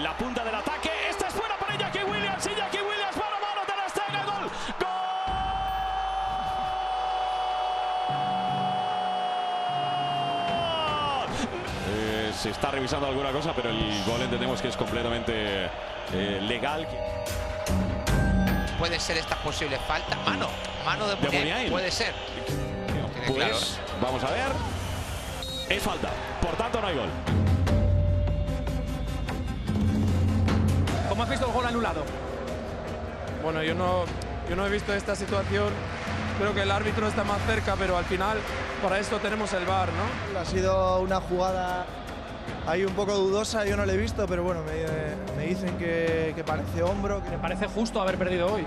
La punta del ataque. Esta es fuera para Iñaki Williams. Iñaki Williams para mano de la Stegen. Gol. Eh, se está revisando alguna cosa, pero el gol entendemos que es completamente eh, legal. Puede ser esta posible falta. Mano, mano de. Puede ser. Pues claro. vamos a ver. Es falta. Por tanto, no hay gol. ¿Cómo has visto el gol anulado? Bueno, yo no, yo no he visto esta situación. Creo que el árbitro está más cerca, pero al final para esto tenemos el VAR, ¿no? Ha sido una jugada ahí un poco dudosa, yo no la he visto, pero bueno, me, me dicen que, que parece hombro. Que... ¿Me parece justo haber perdido hoy?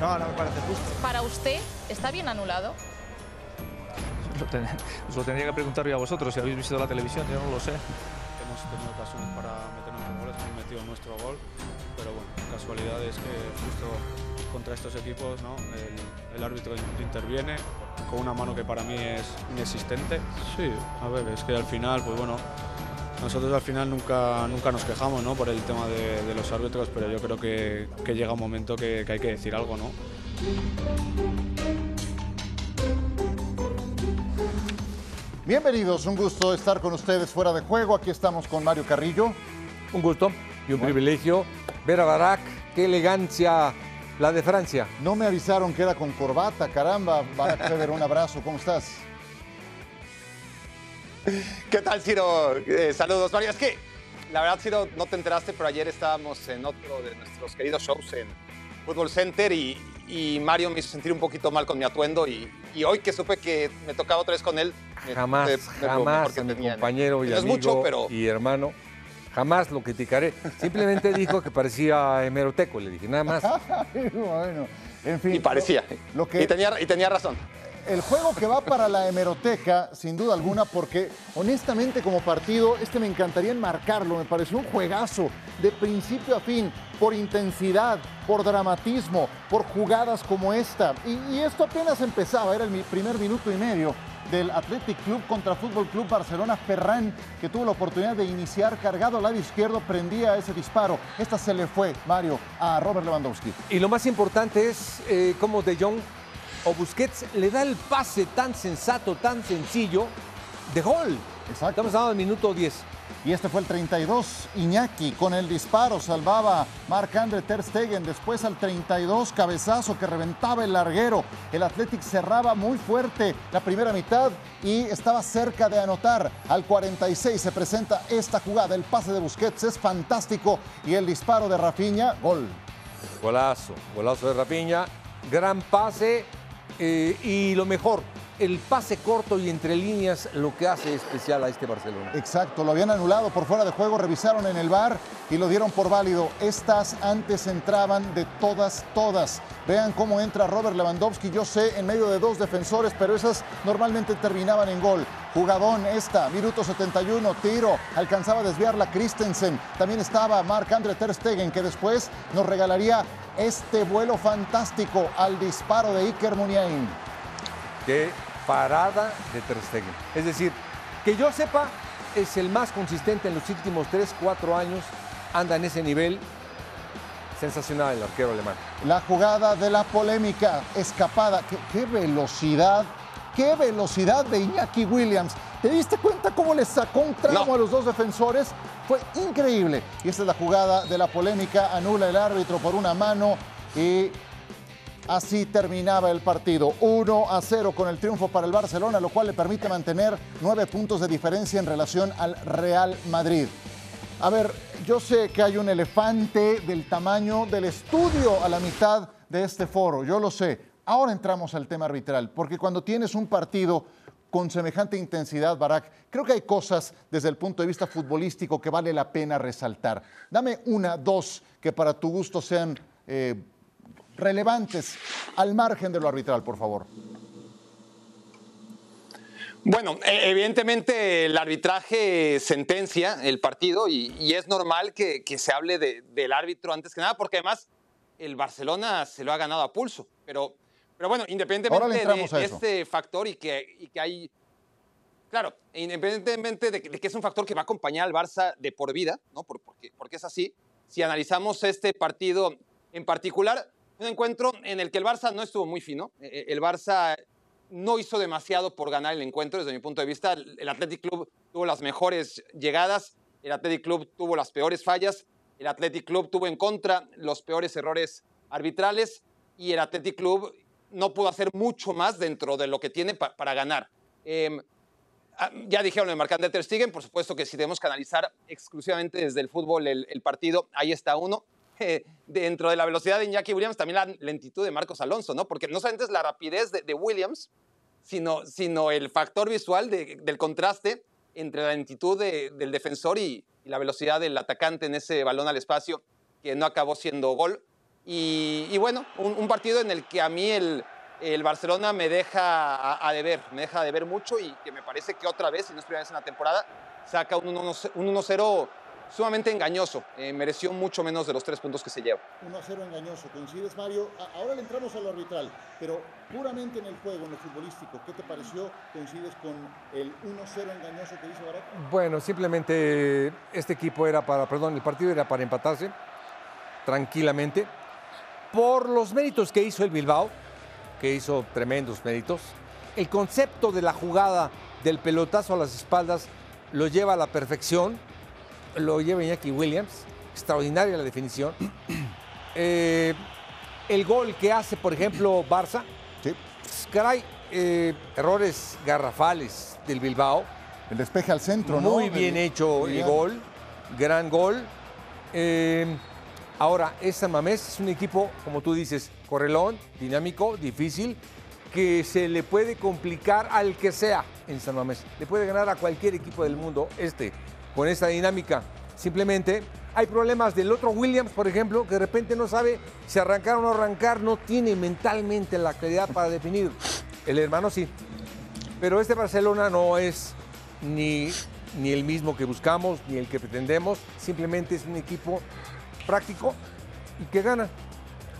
No, no me parece justo. Para usted, ¿está bien anulado? Os lo tendría que preguntar yo a vosotros, si habéis visto la televisión, yo no lo sé. Hemos tenido ocasiones para metido nuestro gol, pero bueno, casualidad es que justo contra estos equipos ¿no? el, el árbitro in- interviene con una mano que para mí es inexistente. Sí, a ver, es que al final, pues bueno, nosotros al final nunca, nunca nos quejamos ¿no? por el tema de, de los árbitros, pero yo creo que, que llega un momento que, que hay que decir algo, ¿no? Bienvenidos, un gusto estar con ustedes fuera de juego. Aquí estamos con Mario Carrillo. Un gusto y un privilegio ver a Barak. Qué elegancia la de Francia. No me avisaron que era con corbata, caramba. Barack Feber, un abrazo. ¿Cómo estás? ¿Qué tal, Ciro? Eh, saludos, Mario. Es que, la verdad, Ciro, no te enteraste, pero ayer estábamos en otro de nuestros queridos shows en Fútbol Center y, y Mario me hizo sentir un poquito mal con mi atuendo y, y hoy que supe que me tocaba otra vez con él, me- Jamás, me- me- jamás a mi compañero y amigo mucho, pero y hermano. Jamás lo criticaré. Simplemente dijo que parecía hemeroteco, le dije, nada más. bueno, en fin. y parecía. Lo que, y, tenía, y tenía razón. el juego que va para la hemeroteca, sin duda alguna, porque honestamente como partido, este me encantaría enmarcarlo, me pareció un juegazo de principio a fin, por intensidad, por dramatismo, por jugadas como esta. Y, y esto apenas empezaba, era el primer minuto y medio del Athletic Club contra Fútbol Club Barcelona. Ferran, que tuvo la oportunidad de iniciar cargado al lado izquierdo, prendía ese disparo. Esta se le fue, Mario, a Robert Lewandowski. Y lo más importante es eh, cómo De Jong o Busquets le da el pase tan sensato, tan sencillo de gol. Exacto. Estamos hablando del minuto 10. Y este fue el 32, Iñaki con el disparo salvaba Marc-André Ter Stegen. Después al 32, cabezazo que reventaba el larguero. El Athletic cerraba muy fuerte la primera mitad y estaba cerca de anotar. Al 46 se presenta esta jugada. El pase de Busquets es fantástico y el disparo de Rafinha, gol. Golazo, golazo de Rapiña, gran pase eh, y lo mejor, el pase corto y entre líneas lo que hace especial a este Barcelona. Exacto, lo habían anulado por fuera de juego, revisaron en el bar y lo dieron por válido. Estas antes entraban de todas, todas. Vean cómo entra Robert Lewandowski, yo sé, en medio de dos defensores, pero esas normalmente terminaban en gol. Jugadón esta, minuto 71, tiro, alcanzaba a desviarla Christensen. También estaba Marc-André Ter Stegen, que después nos regalaría este vuelo fantástico al disparo de Iker Muniain. Qué parada de Ter Stegen. Es decir, que yo sepa, es el más consistente en los últimos 3, 4 años, anda en ese nivel. Sensacional el arquero alemán. La jugada de la polémica, escapada. ¿Qué, qué velocidad, qué velocidad de Iñaki Williams. ¿Te diste cuenta cómo le sacó un tramo a los dos defensores? Fue increíble. Y esta es la jugada de la polémica. Anula el árbitro por una mano y Así terminaba el partido. 1 a 0 con el triunfo para el Barcelona, lo cual le permite mantener nueve puntos de diferencia en relación al Real Madrid. A ver, yo sé que hay un elefante del tamaño del estudio a la mitad de este foro, yo lo sé. Ahora entramos al tema arbitral, porque cuando tienes un partido con semejante intensidad, Barak, creo que hay cosas desde el punto de vista futbolístico que vale la pena resaltar. Dame una, dos, que para tu gusto sean eh, relevantes al margen de lo arbitral, por favor. Bueno, eh, evidentemente el arbitraje sentencia el partido y, y es normal que, que se hable de- del árbitro antes que nada, porque además el Barcelona se lo ha ganado a pulso. Pero, pero bueno, independientemente de, este factor y que, y que hay claro, independientemente de, que- de que es un factor que va a acompañar al Barça de por vida, ¿no? Por- porque, porque es así. Si analizamos este partido en particular, un encuentro en el que el Barça no estuvo muy fino. Eh, El Barça no hizo demasiado por ganar el encuentro, desde mi punto de vista. El Athletic Club tuvo las mejores llegadas, el Athletic Club tuvo las peores fallas, el Athletic Club tuvo en contra los peores errores arbitrales y el Athletic Club no pudo hacer mucho más dentro de lo que tiene pa- para ganar. Ah, ya dijeron lo de Marc-André Ter Stegen, por supuesto que si tenemos que analizar exclusivamente desde el fútbol el, el partido, ahí está uno. Eh, dentro de la velocidad de Iñaki Williams, también la lentitud de Marcos Alonso, ¿no? Porque no solamente es la rapidez de, de Williams, sino, sino el factor visual de- del contraste entre la lentitud de- del defensor y, y la velocidad del atacante en ese balón al espacio, que no acabó siendo gol. Y, y bueno, un, un partido en el que a mí el, el Barcelona me deja a, a deber, me deja de ver mucho y que me parece que otra vez, si no es primera vez en la temporada, saca un 1-0 un 1-0 sumamente engañoso. Eh, mereció mucho menos de los tres puntos que se lleva. 1-0 engañoso. ¿Coincides, Mario? A- Ahora le entramos a lo arbitral, pero puramente en el juego, en lo futbolístico, ¿qué te pareció? ¿Coincides con el 1-0 engañoso que dice Barak? Bueno, simplemente este equipo era para, perdón, el partido era para empatarse tranquilamente por los méritos que hizo el Bilbao, que hizo tremendos méritos. El concepto de la jugada del pelotazo a las espaldas lo lleva a la perfección, lo lleva Iñaki Williams, extraordinaria la definición. Eh, el gol que hace, por ejemplo, Barça, pues, caray, eh, errores garrafales del Bilbao. El despeje al centro, ¿no? Muy bien hecho el gol, gran gol. Eh, ahora, es San Mamés, es un equipo, como tú dices, correlón, dinámico, difícil, que se le puede complicar al que sea en San Mamés. Le puede ganar a cualquier equipo del mundo este, con esta dinámica. Simplemente hay problemas del otro Williams, por ejemplo, que de repente no sabe si arrancar o no arrancar, no tiene mentalmente la claridad para definir. El hermano sí. Pero este Barcelona no es ni, ni el mismo que buscamos, ni el que pretendemos. Simplemente es un equipo práctico y que gana.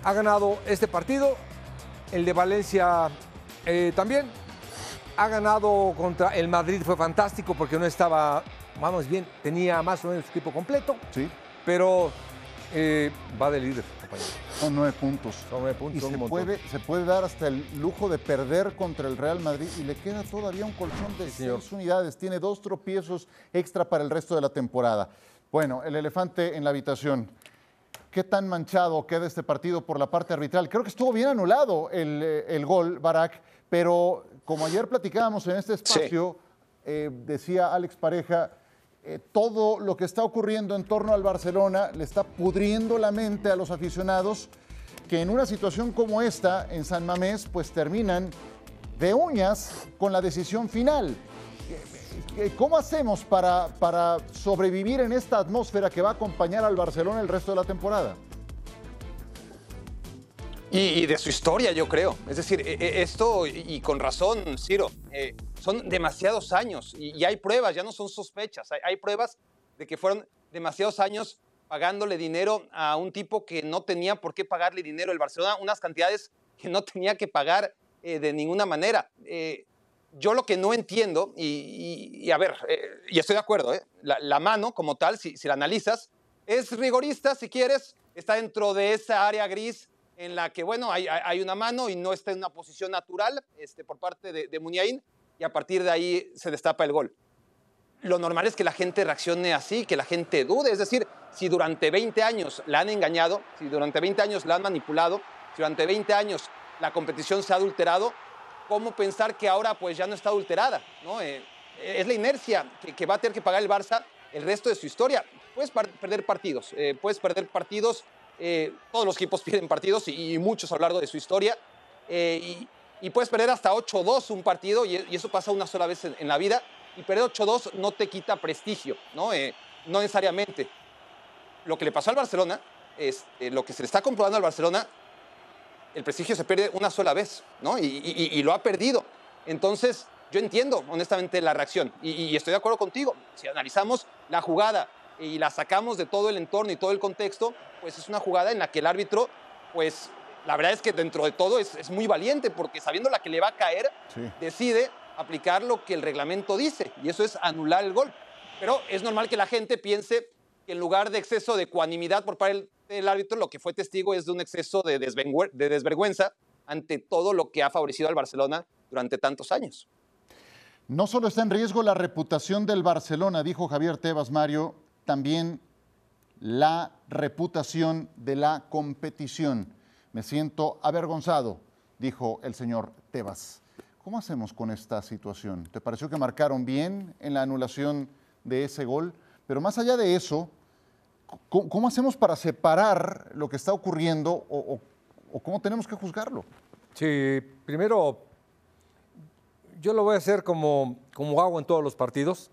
Ha ganado este partido, el de Valencia eh, también. Ha ganado contra el Madrid, fue fantástico porque no estaba, vamos bien, tenía más o menos su equipo completo. Sí. Pero eh, va de líder, compañero. Son nueve puntos. Son nueve puntos. Y son se puede, se puede dar hasta el lujo de perder contra el Real Madrid y le queda todavía un colchón de señor. seis unidades. Tiene dos tropiezos extra para el resto de la temporada. Bueno, el elefante en la habitación. ¿Qué tan manchado queda este partido por la parte arbitral? Creo que estuvo bien anulado el, eh, el gol, Barak, pero como ayer platicábamos en este espacio, eh, decía Alex Pareja, eh, todo lo que está ocurriendo en torno al Barcelona le está pudriendo la mente a los aficionados que en una situación como esta, en San Mamés, pues terminan de uñas con la decisión final. Eh, ¿Cómo hacemos para, para sobrevivir en esta atmósfera que va a acompañar al Barcelona el resto de la temporada? Y, de su historia, yo creo. Es decir, e- e- esto, y con razón, Ciro, eh, son demasiados años y, hay pruebas, ya no son sospechas, hay, pruebas de que fueron demasiados años pagándole dinero a un tipo que no tenía por qué pagarle dinero el Barcelona, unas cantidades que no tenía que pagar eh, de ninguna manera. Eh, yo lo que no entiendo, y, a ver, y estoy de acuerdo, la, la mano como tal, si la analizas, es rigorista si quieres, está dentro de esa área gris en la que, bueno, hay, una mano y no está en una posición natural este, por parte de, de Muniain, y a partir de ahí se destapa el gol. Lo normal es que la gente reaccione así, que la gente dude, es decir, si durante 20 años la han engañado, si durante 20 años la han manipulado, si durante 20 años la competición se ha adulterado, ¿cómo pensar que ahora pues ya no está adulterada? ¿no? Eh, es la inercia que, va a tener que pagar el Barça el resto de su historia. Puedes perder partidos, eh, puedes perder partidos, eh, todos los equipos pierden partidos y, y muchos a lo largo de su historia, eh, y, y puedes perder hasta 8-2 un partido y, y eso pasa una sola vez en, en la vida, y perder 8-2 no te quita prestigio, ¿no? Eh, no necesariamente. Lo que le pasó al Barcelona, es, eh, lo que se le está comprobando al Barcelona, el prestigio se pierde una sola vez, ¿no? Y, lo ha perdido. Entonces, yo entiendo honestamente la reacción y, y estoy de acuerdo contigo. Si analizamos la jugada y la sacamos de todo el entorno y todo el contexto, pues es una jugada en la que el árbitro, pues la verdad es que dentro de todo es, es muy valiente porque sabiendo la que le va a caer, Sí. decide aplicar lo que el reglamento dice, y eso es anular el gol. Pero es normal que la gente piense que en lugar de exceso de cuanimidad por parte del, árbitro, lo que fue testigo es de un exceso de, de desvergüenza ante todo lo que ha favorecido al Barcelona durante tantos años. No solo está en riesgo la reputación del Barcelona, dijo Javier Tebas Mario, también la reputación de la competición. Me siento avergonzado, dijo el señor Tebas. ¿Cómo hacemos con esta situación? ¿Te pareció que marcaron bien en la anulación de ese gol? Pero más allá de eso, ¿cómo, hacemos para separar lo que está ocurriendo o cómo tenemos que juzgarlo? Sí, primero, yo lo voy a hacer como, como hago en todos los partidos.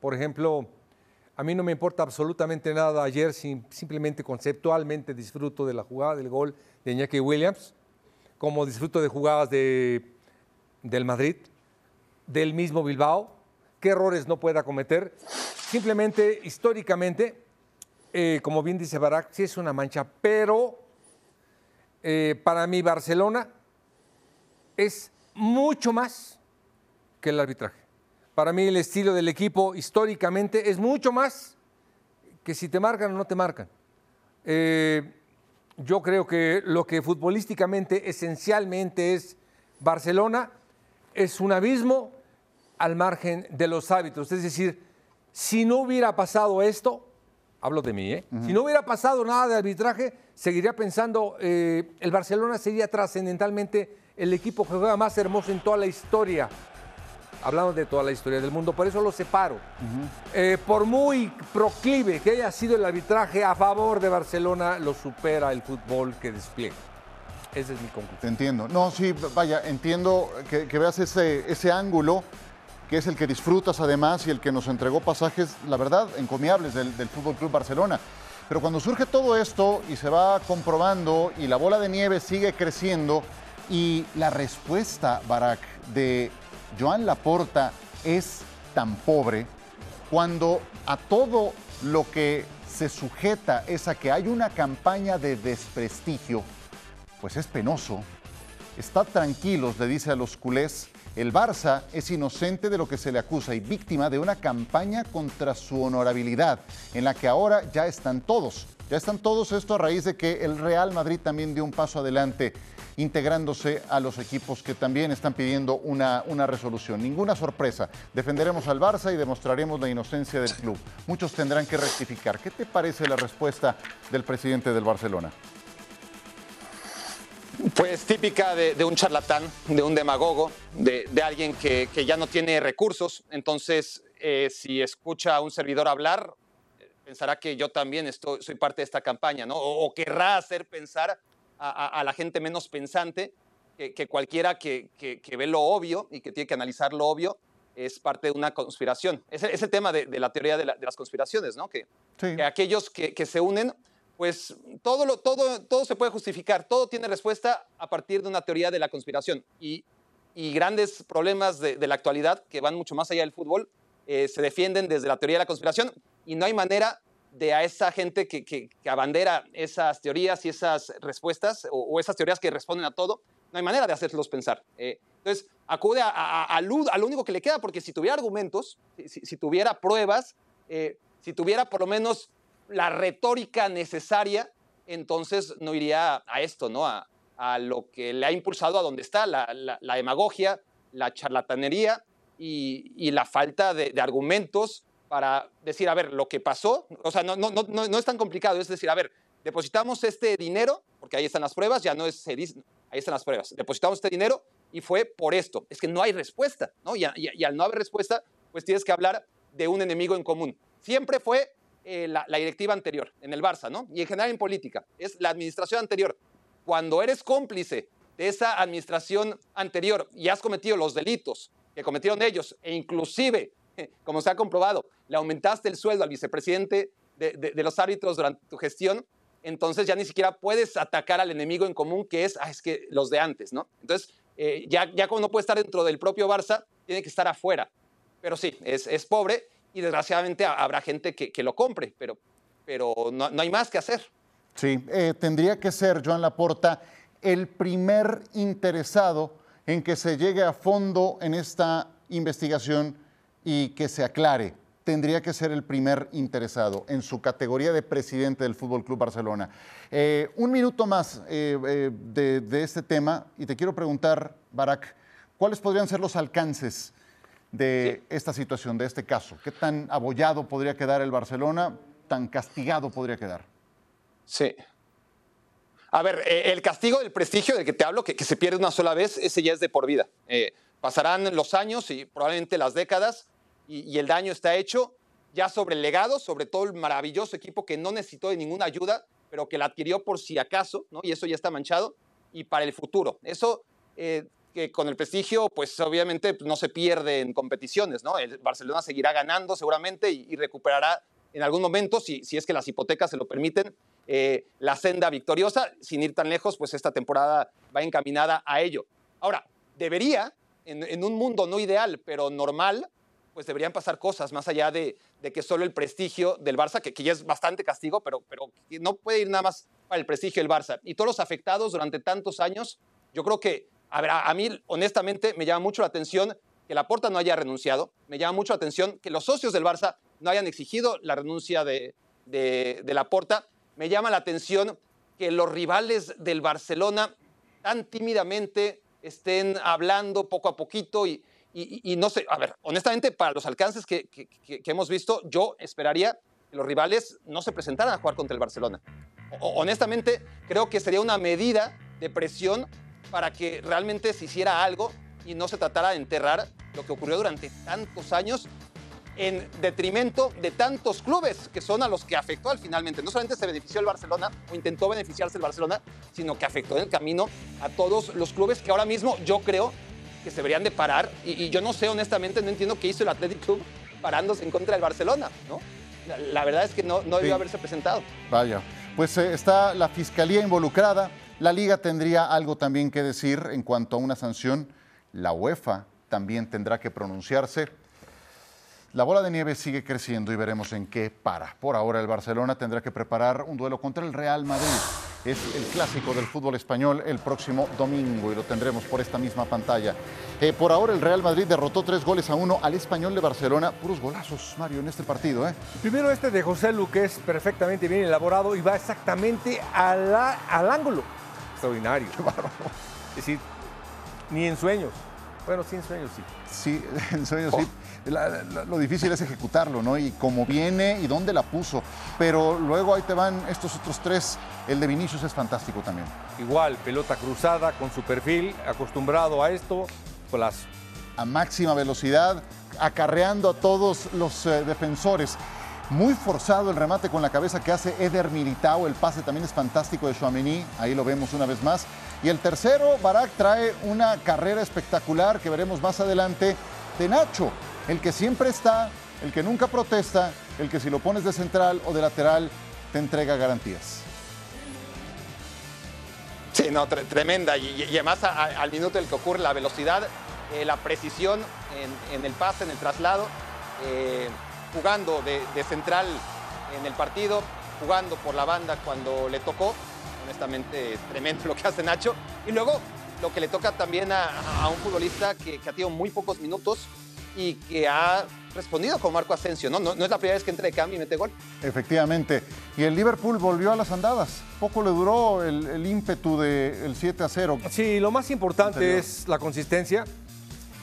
Por ejemplo, a mí no me importa absolutamente nada ayer, sim- simplemente conceptualmente disfruto de la jugada del gol de Iñaki Williams, como disfruto de jugadas de, del Madrid, del mismo Bilbao, qué errores no pueda cometer. Simplemente, históricamente, eh, como bien dice Barak, sí es una mancha, pero eh, para mí Barcelona es mucho más que el arbitraje. Para mí el estilo del equipo históricamente es mucho más que si te marcan o no te marcan. Eh, yo creo que lo que futbolísticamente esencialmente es Barcelona es un abismo al margen de los hábitos. Es decir, si no hubiera pasado esto, hablo de mí, ¿eh? si no hubiera pasado nada de arbitraje, seguiría pensando, eh, el Barcelona sería trascendentalmente el equipo que juega más hermoso en toda la historia. Hablamos de toda la historia del mundo, por eso lo separo. Eh, por muy proclive que haya sido el arbitraje a favor de Barcelona, lo supera el fútbol que despliega. Esa es mi conclusión. Te entiendo. No, sí, vaya, entiendo que, que veas ese, ese ángulo, que es el que disfrutas además y el que nos entregó pasajes, la verdad, encomiables del, del Fútbol Club Barcelona. Pero cuando surge todo esto y se va comprobando y la bola de nieve sigue creciendo y la respuesta, Barak, de Joan Laporta es tan pobre, cuando a todo lo que se sujeta es a que hay una campaña de desprestigio, pues es penoso. Estad tranquilos, le dice a los culés. El Barça es inocente de lo que se le acusa y víctima de una campaña contra su honorabilidad, en la que ahora ya están todos. Ya están todos esto a raíz de que el Real Madrid también dio un paso adelante, integrándose a los equipos que también están pidiendo una, una resolución. Ninguna sorpresa. Defenderemos al Barça y demostraremos la inocencia del club. Muchos tendrán que rectificar. ¿Qué te parece la respuesta del presidente del Barcelona? Pues típica de, un charlatán, de un demagogo, de, de alguien que, que ya no tiene recursos. Entonces, eh, si escucha a un servidor hablar, pensará que yo también estoy, soy parte de esta campaña, ¿no? O querrá hacer pensar a, la gente menos pensante que, que cualquiera que, que- que ve lo obvio y que tiene que analizar lo obvio es parte de una conspiración. Es, es el tema de, de la teoría de, la- de las conspiraciones, ¿no? Que, que aquellos que, que se unen, pues todo, lo, todo, todo se puede justificar, todo tiene respuesta a partir de una teoría de la conspiración. Y, y grandes problemas de, de la actualidad, que van mucho más allá del fútbol, eh, se defienden desde la teoría de la conspiración y no hay manera de a esa gente que, que, que abandera esas teorías y esas respuestas o, esas teorías que responden a todo, no hay manera de hacerlos pensar. Eh, entonces, acude a, a- a lo, único que le queda, porque si tuviera argumentos, si, tuviera pruebas, eh, si tuviera por lo menos la retórica necesaria, entonces no iría a esto, ¿no? A, lo que le ha impulsado a donde está, la, la- demagogia, la charlatanería y, la falta de argumentos para decir, a ver, lo que pasó, o sea, no, no, no, no es tan complicado, es decir, a ver, depositamos este dinero, porque ahí están las pruebas, ya no es, ahí están las pruebas, depositamos este dinero y fue por esto. Es que no hay respuesta, ¿no? Y al no haber respuesta, pues tienes que hablar de un enemigo en común. Siempre fue eh, la, la directiva anterior, en el Barça, ¿no? Y en general en política, es la administración anterior. Cuando eres cómplice de esa administración anterior y has cometido los delitos que cometieron ellos, e inclusive, como se ha comprobado, le aumentaste el sueldo al vicepresidente de, de- de los árbitros durante tu gestión, entonces ya ni siquiera puedes atacar al enemigo en común que es, ah, es que los de antes, ¿no? Entonces, eh, ya, ya como no puede estar dentro del propio Barça, tiene que estar afuera. Pero sí, es, es pobre y desgraciadamente ha- habrá gente que, que lo compre, pero, pero no, no hay más que hacer. Sí, eh, tendría que ser Joan Laporta el primer interesado en que se llegue a fondo en esta investigación y que se aclare. Tendría que ser el primer interesado en su categoría de presidente del Fútbol Club Barcelona. Eh, un minuto más eh, eh, de, de este tema y te quiero preguntar, Barak, ¿cuáles podrían ser los alcances de esta situación, de este caso? ¿Qué tan abollado podría quedar el Barcelona? ¿Tan castigado podría quedar? Sí. A ver, el castigo del prestigio del que te hablo, que, que se pierde una sola vez, ese ya es de por vida. Pasarán los años y probablemente las décadas y, el daño está hecho ya sobre el legado, sobre todo el maravilloso equipo que no necesitó de ninguna ayuda, pero que la adquirió por si acaso, ¿no? Y eso ya está manchado. Y para el futuro. Eso eh, que con el prestigio, pues obviamente no se pierde en competiciones, ¿no? El Barcelona seguirá ganando seguramente y, y recuperará en algún momento, si, si, es que las hipotecas se lo permiten, eh, la senda victoriosa. Sin ir tan lejos, pues esta temporada va encaminada a ello. Ahora, debería, en, un mundo no ideal, pero normal, pues deberían pasar cosas más allá de, de que solo el prestigio del Barça, que, ya es bastante castigo, pero, pero no puede ir nada más para el prestigio del Barça. Y todos los afectados durante tantos años, yo creo que, a ver, a mí honestamente me llama mucho la atención que Laporta no haya renunciado, me llama mucho la atención que los socios del Barça no hayan exigido la renuncia de, de, de Laporta, me llama la atención que los rivales del Barcelona tan tímidamente estén hablando poco a poquito y, no sé, a ver, honestamente, para los alcances que, hemos visto, yo esperaría que los rivales no se presentaran a jugar contra el Barcelona. Honestamente, creo que sería una medida de presión para que realmente se hiciera algo y no se tratara de enterrar lo que ocurrió durante tantos años en detrimento de tantos clubes que son a los que afectó al finalmente. No solamente se benefició el Barcelona o intentó beneficiarse el Barcelona, sino que afectó en el camino a todos los clubes que ahora mismo yo creo que se deberían de parar. Y, y yo no sé, honestamente, no entiendo qué hizo el Athletic Club parándose en contra del Barcelona, ¿no? La, la verdad es que no, no debió sí. haberse presentado. Vaya, pues eh, está la fiscalía involucrada. La liga tendría algo también que decir en cuanto a una sanción. La UEFA también tendrá que pronunciarse. La bola de nieve sigue creciendo y veremos en qué para. Por ahora el Barcelona tendrá que preparar un duelo contra el Real Madrid. Es el clásico del fútbol español el próximo domingo y lo tendremos por esta misma pantalla. Eh, por ahora el Real Madrid derrotó tres goles a uno al español de Barcelona. Puros golazos, Mario, en este partido. ¿eh? Primero este de José Lu, que es perfectamente bien elaborado y va exactamente a la, al ángulo. Extraordinario. Es decir, ni en sueños. Bueno, sí, en sueños sí. Sí, en sueños oh. sí. La, la, lo difícil es ejecutarlo, ¿no? Y cómo viene y dónde la puso. Pero luego ahí te van estos otros tres. El de Vinicius es fantástico también. Igual, pelota cruzada con su perfil, acostumbrado a esto, golazo. A máxima velocidad, acarreando a todos los eh, defensores. Muy forzado el remate con la cabeza que hace Eder Militao. El pase también es fantástico de Chouameni. Ahí lo vemos una vez más. Y el tercero, Barak trae una carrera espectacular que veremos más adelante de Nacho. El que siempre está, el que nunca protesta, el que si lo pones de central o de lateral te entrega garantías. Sí, no, tre tremenda. Y, además al minuto en el que ocurre la velocidad, eh, la precisión en, el pase, en el traslado, eh, jugando de, central en el partido, jugando por la banda cuando le tocó. Honestamente, tremendo lo que hace Nacho. Y luego lo que le toca también a, un futbolista que ha tenido muy pocos minutos, y que ha respondido con Marco Asensio, ¿no? ¿no? No, es la primera vez que entra de cambio y mete gol. Efectivamente. Y el Liverpool volvió a las andadas. Poco le duró el, el ímpetu del de 7 a 0. Sí, lo más importante Anterior. es la consistencia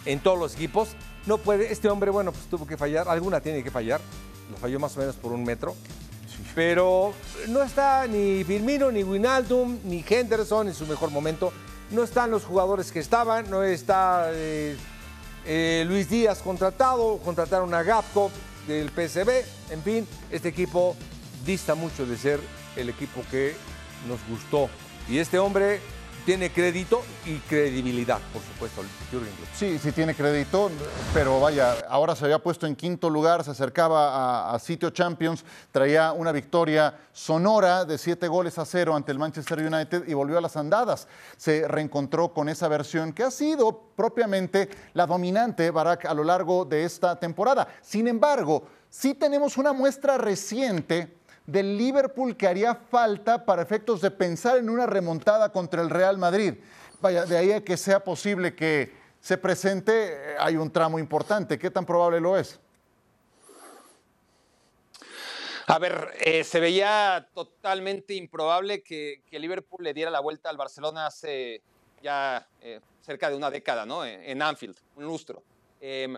en todos los equipos. No puede, este hombre, bueno, pues tuvo que fallar, alguna tiene que fallar. Lo falló más o menos por un metro. Sí. Pero no está ni Firmino, ni Winaldum, ni Henderson en su mejor momento. No están los jugadores que estaban, no está... Eh, eh, Luis Díaz contratado, contrataron a Gapco del PSB, en fin, este equipo dista mucho de ser el equipo que nos gustó. Y este hombre tiene crédito y credibilidad, por supuesto, el. Sí, sí tiene crédito, pero vaya, ahora se había puesto en quinto lugar, se acercaba a, a, sitio Champions, traía una victoria sonora de siete goles a cero ante el Manchester United y volvió a las andadas. Se reencontró con esa versión que ha sido propiamente la dominante, Barak, a lo largo de esta temporada. Sin embargo, sí tenemos una muestra reciente del Liverpool que haría falta para efectos de pensar en una remontada contra el Real Madrid. Vaya, de ahí a que sea posible que se presente, eh, hay un tramo importante. ¿Qué tan probable lo es? A ver, eh, se veía totalmente improbable que, que Liverpool le diera la vuelta al Barcelona hace ya eh, cerca de una década, ¿no? En, Anfield, un lustro. Em,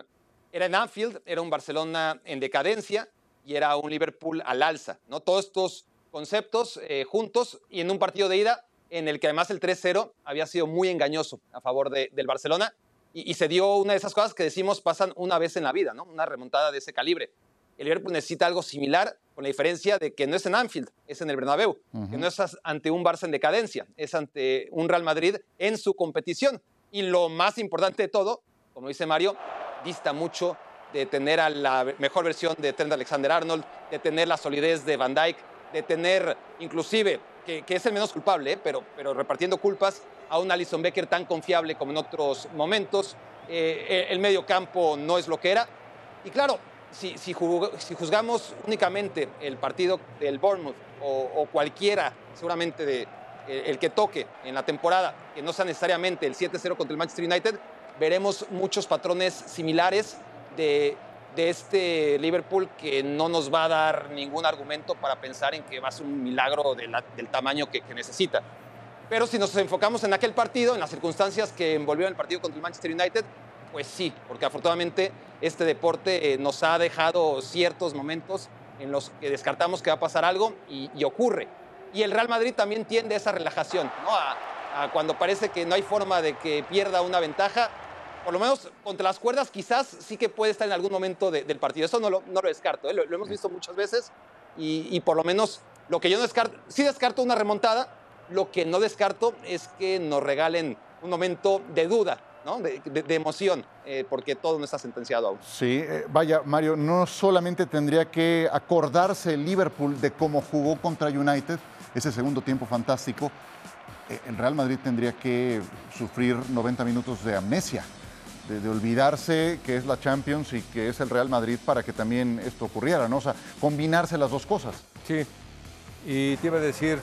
era en Anfield, era un Barcelona en decadencia y era un Liverpool al alza, ¿no? Todos estos conceptos eh, juntos y en un partido de ida en el que además el 3-0 había sido muy engañoso a favor de- del Barcelona y, y se dio una de esas cosas que decimos pasan una vez en la vida, ¿no? Una remontada de ese calibre. El Liverpool necesita algo similar, con la diferencia de que no es en Anfield, es en el Bernabéu, que no es ante un Barça en decadencia, es ante un Real Madrid en su competición. Y lo más importante de todo, como dice Mario, dista mucho de tener a la mejor versión de Trent Alexander-Arnold, de tener la solidez de Van Dijk, de tener inclusive, que, que es el menos culpable, ¿eh? pero, pero repartiendo culpas, a un Alison Becker tan confiable como en otros momentos. Eh, el medio campo no es lo que era. Y claro, si, si, si juzgamos únicamente el partido del Bournemouth o, o cualquiera, seguramente de, eh, el que toque en la temporada, que no sea necesariamente el 7-0 contra el Manchester United, veremos muchos patrones similares de, este Liverpool que no nos va a dar ningún argumento para pensar en que va a ser un milagro de la- del tamaño que, que necesita. Pero si nos enfocamos en aquel partido, en las circunstancias que envolvieron el partido contra el Manchester United, pues sí, porque afortunadamente este deporte eh, nos ha dejado ciertos momentos en los que descartamos que va a pasar algo y, ocurre. Y el Real Madrid también tiende a esa relajación, a cuando parece que no hay forma de que pierda una ventaja, por lo menos contra las cuerdas quizás sí que puede estar en algún momento de- del partido. Eso no lo, no lo descarto, ¿eh? lo, lo hemos visto muchas veces y, y por lo menos lo que yo no descarto, sí descarto una remontada, lo que no descarto es que nos regalen un momento de duda, ¿no? de, de- de emoción, eh, porque todo no está sentenciado aún. Sí, eh, vaya, Mario, no solamente tendría que acordarse el Liverpool de cómo jugó contra United, ese segundo tiempo fantástico, el Real Madrid tendría que sufrir 90 minutos de amnesia, de, de olvidarse que es la Champions y que es el Real Madrid para que también esto ocurriera, ¿no? O sea, combinarse las dos cosas. Sí, y te iba a decir,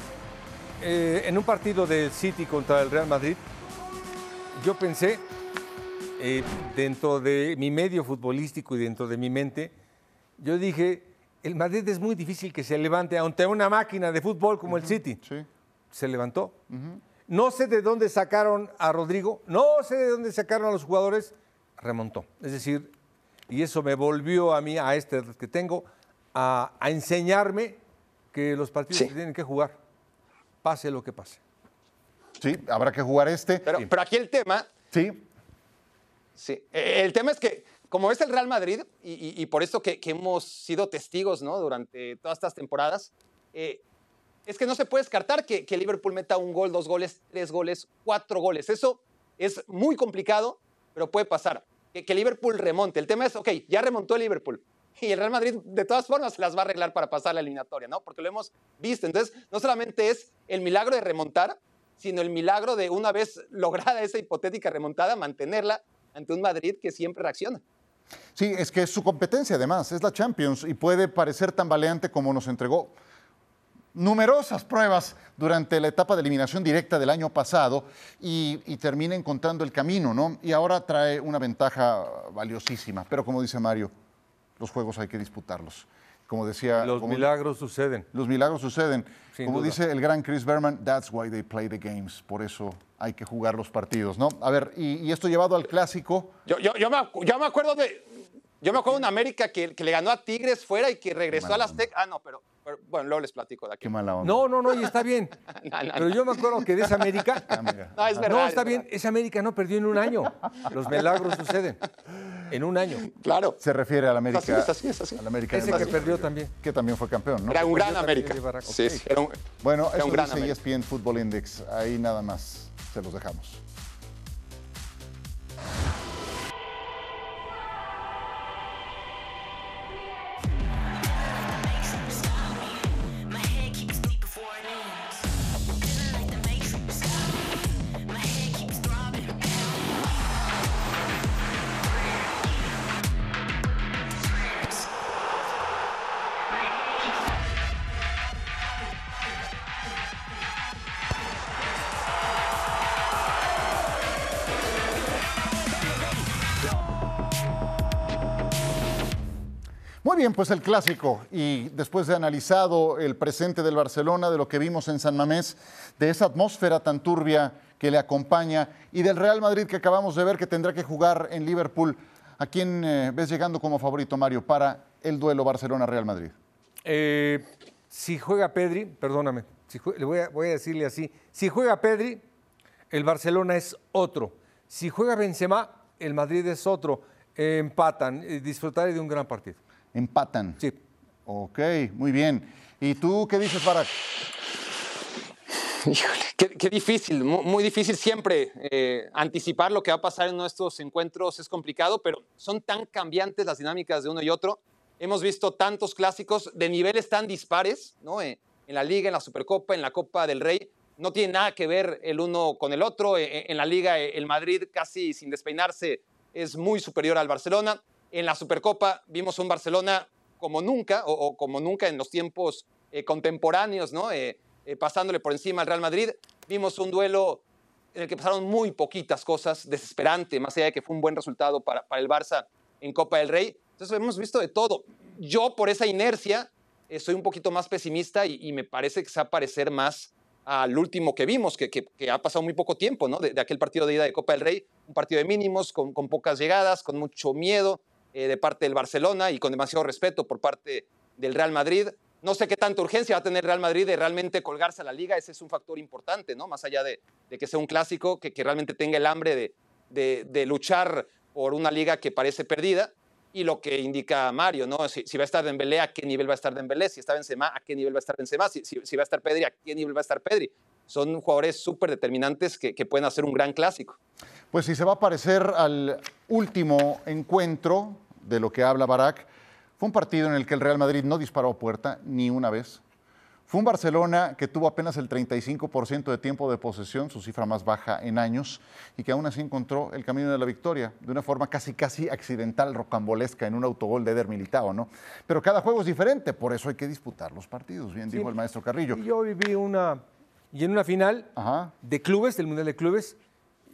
eh, en un partido del City contra el Real Madrid, yo pensé, eh, dentro de mi medio futbolístico y dentro de mi mente, yo dije, el Madrid es muy difícil que se levante ante una máquina de fútbol como el City. Se levantó. No sé de dónde sacaron a Rodrigo, no sé de dónde sacaron a los jugadores, remontó. Es decir, y eso me volvió a mí, a este que tengo, a, a enseñarme que los partidos se tienen que jugar, pase lo que pase. Sí, habrá que jugar este. Pero, pero aquí el tema. Sí. Sí. Eh, El tema es que, como es el Real Madrid, y, y- y por eso que, que hemos sido testigos ¿no? durante todas estas temporadas, eh, es que no se puede descartar que, Liverpool meta un gol, dos goles, tres goles, cuatro goles. Eso es muy complicado, pero puede pasar. Que, Liverpool remonte. El tema es, ok, ya remontó el Liverpool. Y el Real Madrid, de todas formas, las va a arreglar para pasar la eliminatoria, ¿no? Porque lo hemos visto. Entonces, no solamente es el milagro de remontar, sino el milagro de una vez lograda esa hipotética remontada, mantenerla ante un Madrid que siempre reacciona. Sí, es que es su competencia además, es la Champions y puede parecer tan valiente como nos entregó numerosas pruebas durante la etapa de eliminación directa del año pasado y, y termina encontrando el camino, ¿no? Y ahora trae una ventaja valiosísima, pero como dice Mario, los juegos hay que disputarlos. Como decía... Los como- milagros suceden. Los milagros suceden. Sin Como duda. dice el gran Chris Berman, that's why they play the games. Por eso hay que jugar los partidos, ¿no? A ver, y, y esto llevado al clásico. Yo, yo, yo, me, yo me acuerdo de. Yo me acuerdo de un América que, que le ganó a Tigres fuera y que regresó al Azteca. Ah, no, pero, pero, bueno, luego les platico de aquí. Qué mala onda. No, no, no, y está bien. No, no, Pero yo me acuerdo que de esa América. No, es verdad. No, es está verdad. bien, esa América no perdió en un año. Los milagros suceden en un año. Claro. Se refiere al América. así, es así, es así. al América Ese que perdió también. Que también fue campeón, ¿no? Era un gran Perdió América. Sí, sí, era un, Bueno, era eso un gran dice América. ESPN Football Index. Ahí nada más se los dejamos. Pues el clásico. Y después de analizado el presente del Barcelona, de lo que vimos en San Mamés, de esa atmósfera tan turbia que le acompaña y del Real Madrid que acabamos de ver que tendrá que jugar en Liverpool, ¿a quién eh, ves llegando como favorito, Mario, para el duelo Barcelona-Real Madrid? Eh, si juega Pedri, perdóname, le voy a, decirle así, si juega Pedri, el Barcelona es otro. Si juega Benzema, el Madrid es otro. Eh, empatan, disfrutaré de un gran partido. Empatan. Sí. Ok, muy bien. ¿Y tú qué dices, Barak? Híjole, qué, qué difícil, mu- muy, difícil siempre eh, anticipar lo que va a pasar en nuestros encuentros es complicado, pero son tan cambiantes las dinámicas de uno y otro. Hemos visto tantos clásicos de niveles tan dispares, ¿no? Eh, en la Liga, en la Supercopa, en la Copa del Rey. No tiene nada que ver el uno con el otro. Eh, eh, en la Liga, eh, el Madrid casi sin despeinarse es muy superior al Barcelona. En la Supercopa vimos un Barcelona como nunca, o, o como nunca en los tiempos eh, contemporáneos, ¿no? Eh, eh, pasándole por encima al Real Madrid. Vimos un duelo en el que pasaron muy poquitas cosas, desesperante, más allá de que fue un buen resultado para, para el Barça en Copa del Rey. Entonces hemos visto de todo. Yo por esa inercia eh, soy un poquito más pesimista y, y me parece que se va a parecer más al último que vimos, que, que- que ha pasado muy poco tiempo, ¿no? De, de aquel partido de ida de Copa del Rey, un partido de mínimos, con, con pocas llegadas, con mucho miedo eh, de parte del Barcelona y con demasiado respeto por parte del Real Madrid. No sé qué tanta urgencia va a tener Real Madrid de realmente colgarse a la liga, ese es un factor importante, ¿no? Más allá de, de que sea un clásico, que, que realmente tenga el hambre de, de- de luchar por una liga que parece perdida. Y lo que indica Mario, ¿no? Si, si va a estar Dembélé, ¿a qué nivel va a estar Dembélé? Si está Benzema, ¿a qué nivel va a estar Benzema? Si, si- si va a estar Pedri, ¿a qué nivel va a estar Pedri? Son jugadores súper determinantes que, que pueden hacer un gran clásico. Pues si se va a parecer al último encuentro de lo que habla Barak, fue un partido en el que el Real Madrid no disparó a puerta ni una vez. Fue un Barcelona que tuvo apenas el 35% de tiempo de posesión, su cifra más baja en años, y que aún así encontró el camino de la victoria de una forma casi casi accidental, rocambolesca, en un autogol de Eder Militao, ¿no? Pero cada juego es diferente, por eso hay que disputar los partidos, bien Sí. dijo el maestro Carrillo. Y yo viví una. Y en una final Ajá. de clubes, del Mundial de Clubes,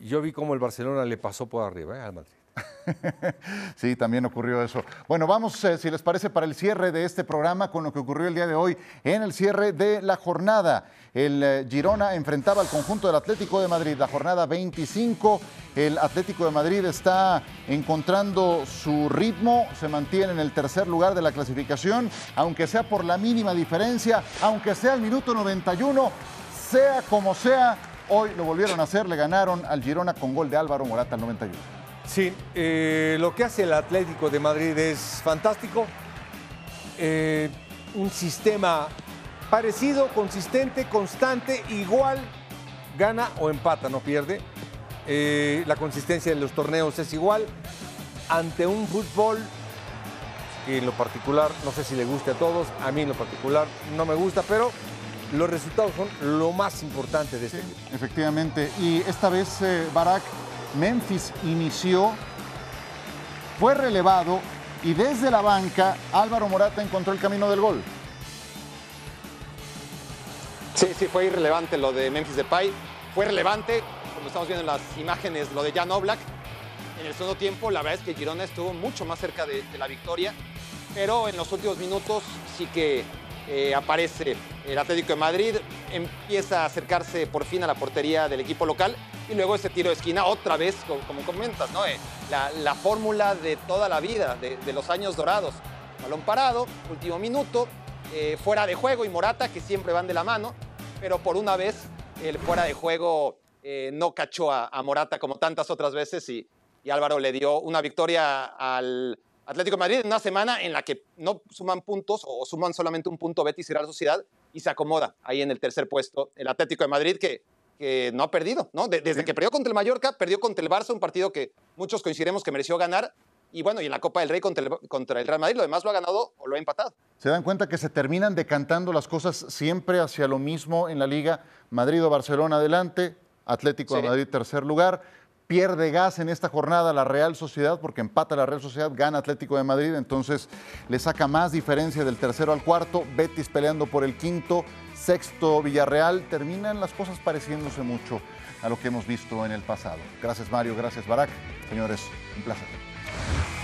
yo vi cómo el Barcelona le pasó por arriba ¿eh? al Madrid. Sí, también ocurrió eso. Bueno, vamos, eh, si les parece, para el cierre de este programa con lo que ocurrió el día de hoy en el cierre de la jornada. El eh, Girona enfrentaba al conjunto del Atlético de Madrid, la jornada 25. El Atlético de Madrid está encontrando su ritmo, se mantiene en el tercer lugar de la clasificación, aunque sea por la mínima diferencia, aunque sea el minuto 91, sea como sea, hoy lo volvieron a hacer, le ganaron al Girona con gol de Álvaro Morata al 91. Sí, eh, lo que hace el Atlético de Madrid es fantástico. Eh, un sistema parecido, consistente, constante, igual, gana o empata, no pierde. Eh, la consistencia de los torneos es igual. Ante un fútbol que en lo particular, no sé si le guste a todos, a mí en lo particular no me gusta, pero los resultados son lo más importante de este equipo. Efectivamente. Y esta vez, Barak, Memphis inició, fue relevado y desde la banca Álvaro Morata encontró el camino del gol. Sí, sí, fue irrelevante lo de Memphis Depay. Fue relevante, como estamos viendo en las imágenes, lo de Jan Oblak. En el segundo tiempo, la verdad es que Girona estuvo mucho más cerca de, la victoria, pero en los últimos minutos sí que eh, aparece el Atlético de Madrid, empieza a acercarse por fin a la portería del equipo local y luego ese tiro de esquina otra vez, co- como, comentas. Eh, la, la fórmula de toda la vida, de, los años dorados. Balón parado, último minuto, eh, fuera de juego y Morata, que siempre van de la mano, pero por una vez el fuera de juego eh, no cachó a, a Morata como tantas otras veces y, y Álvaro le dio una victoria al Atlético de Madrid en una semana en la que no suman puntos o suman solamente un punto Betis y Real Sociedad y se acomoda ahí en el tercer puesto el Atlético de Madrid que, que no ha perdido, ¿no? De- desde que perdió contra el Mallorca, perdió contra el Barça, un partido que muchos coincidiremos que mereció ganar y bueno, y en la Copa del Rey contra el, contra el Real Madrid, lo demás lo ha ganado o lo ha empatado. Se dan cuenta que se terminan decantando las cosas siempre hacia lo mismo en la liga. Madrid o Barcelona adelante, Atlético de. Madrid tercer lugar. Pierde gas en esta jornada la Real Sociedad porque empata la Real Sociedad, gana Atlético de Madrid, entonces le saca más diferencia del tercero al cuarto. Betis peleando por el quinto, sexto Villarreal. Terminan las cosas pareciéndose mucho a lo que hemos visto en el pasado. Gracias Mario, gracias Barak. Señores, un placer.